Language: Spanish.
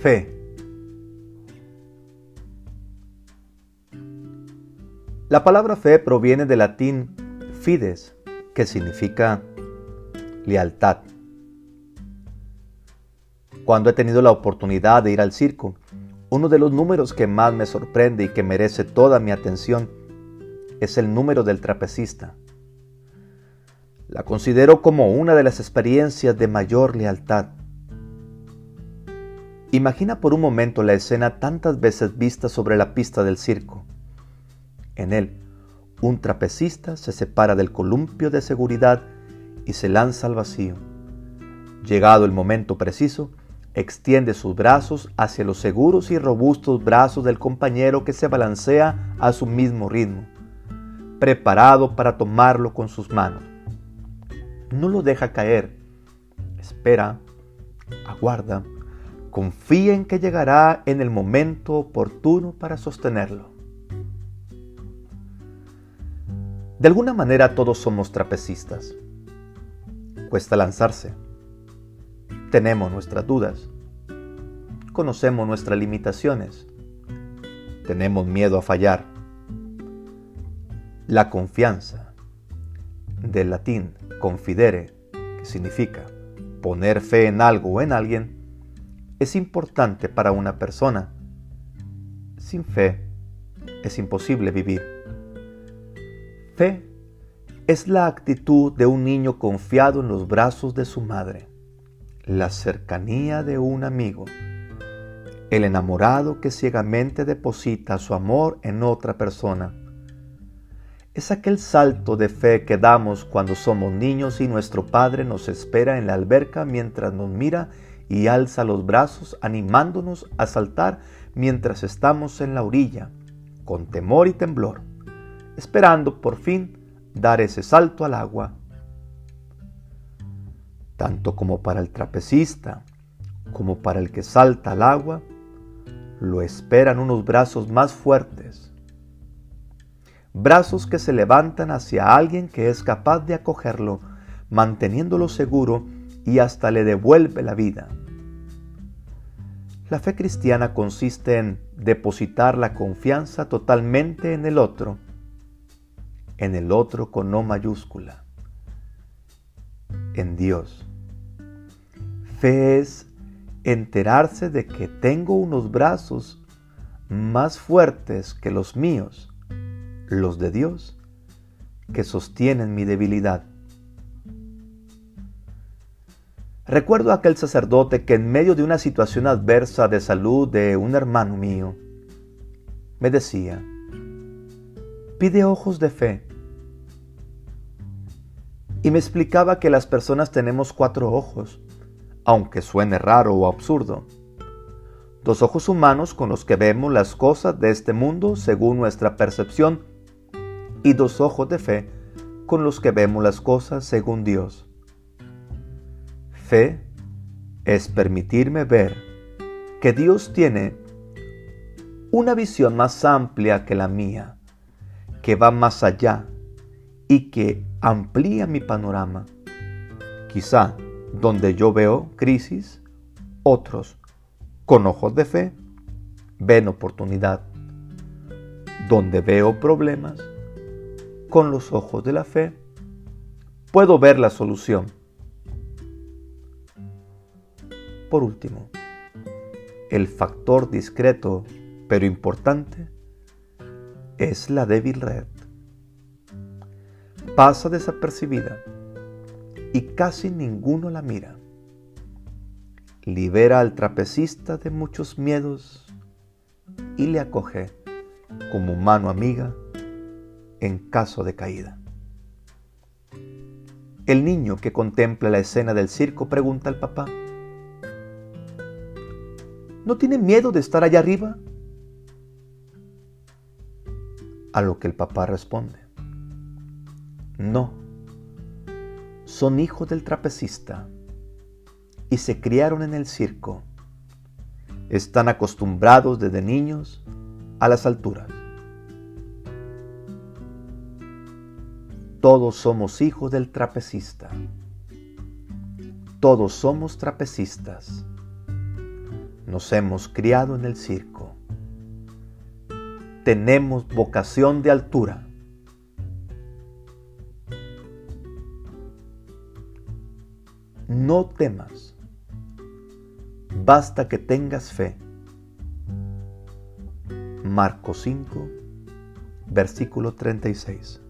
Fe. La palabra fe proviene del latín fides, que significa lealtad. Cuando he tenido la oportunidad de ir al circo, uno de los números que más me sorprende y que merece toda mi atención es el número del trapecista. La considero como una de las experiencias de mayor lealtad. Imagina por un momento la escena tantas veces vista sobre la pista del circo. En él, un trapecista se separa del columpio de seguridad y se lanza al vacío. Llegado el momento preciso, extiende sus brazos hacia los seguros y robustos brazos del compañero que se balancea a su mismo ritmo, preparado para tomarlo con sus manos. No lo deja caer, espera, aguarda, confía en que llegará en el momento oportuno para sostenerlo. De alguna manera todos somos trapecistas. Cuesta lanzarse. Tenemos nuestras dudas. Conocemos nuestras limitaciones. Tenemos miedo a fallar. La confianza, del latín confidere, que significa poner fe en algo o en alguien, es importante para una persona. Sin fe es imposible vivir. Fe es la actitud de un niño confiado en los brazos de su madre, la cercanía de un amigo, el enamorado que ciegamente deposita su amor en otra persona. Es aquel salto de fe que damos cuando somos niños y nuestro Padre nos espera en la alberca mientras nos mira y alza los brazos animándonos a saltar mientras estamos en la orilla, con temor y temblor, esperando por fin dar ese salto al agua. Tanto como para el trapecista como para el que salta al agua, lo esperan unos brazos más fuertes, brazos que se levantan hacia alguien que es capaz de acogerlo, manteniéndolo seguro y hasta le devuelve la vida. La fe cristiana consiste en depositar la confianza totalmente en el otro, en el otro con no mayúscula, en Dios. Fe es enterarse de que tengo unos brazos más fuertes que los míos, los de Dios, que sostienen mi debilidad. Recuerdo a aquel sacerdote que en medio de una situación adversa de salud de un hermano mío, me decía, pide ojos de fe. Y me explicaba que las personas tenemos cuatro ojos, aunque suene raro o absurdo. Dos ojos humanos con los que vemos las cosas de este mundo según nuestra percepción y dos ojos de fe con los que vemos las cosas según Dios. Fe es permitirme ver que Dios tiene una visión más amplia que la mía, que va más allá y que amplía mi panorama. Quizá donde yo veo crisis, otros con ojos de fe ven oportunidad. Donde veo problemas, con los ojos de la fe, puedo ver la solución. Por último, el factor discreto pero importante es la débil red. Pasa desapercibida y casi ninguno la mira. Libera al trapecista de muchos miedos y le acoge como mano amiga en caso de caída. El niño que contempla la escena del circo pregunta al papá, ¿No tiene miedo de estar allá arriba? A lo que el papá responde, no, son hijos del trapecista y se criaron en el circo. Están acostumbrados desde niños a las alturas. Todos somos hijos del trapecista. Todos somos trapecistas. Nos hemos criado en el circo. Tenemos vocación de altura. No temas. Basta que tengas fe. Marcos 5, versículo 36.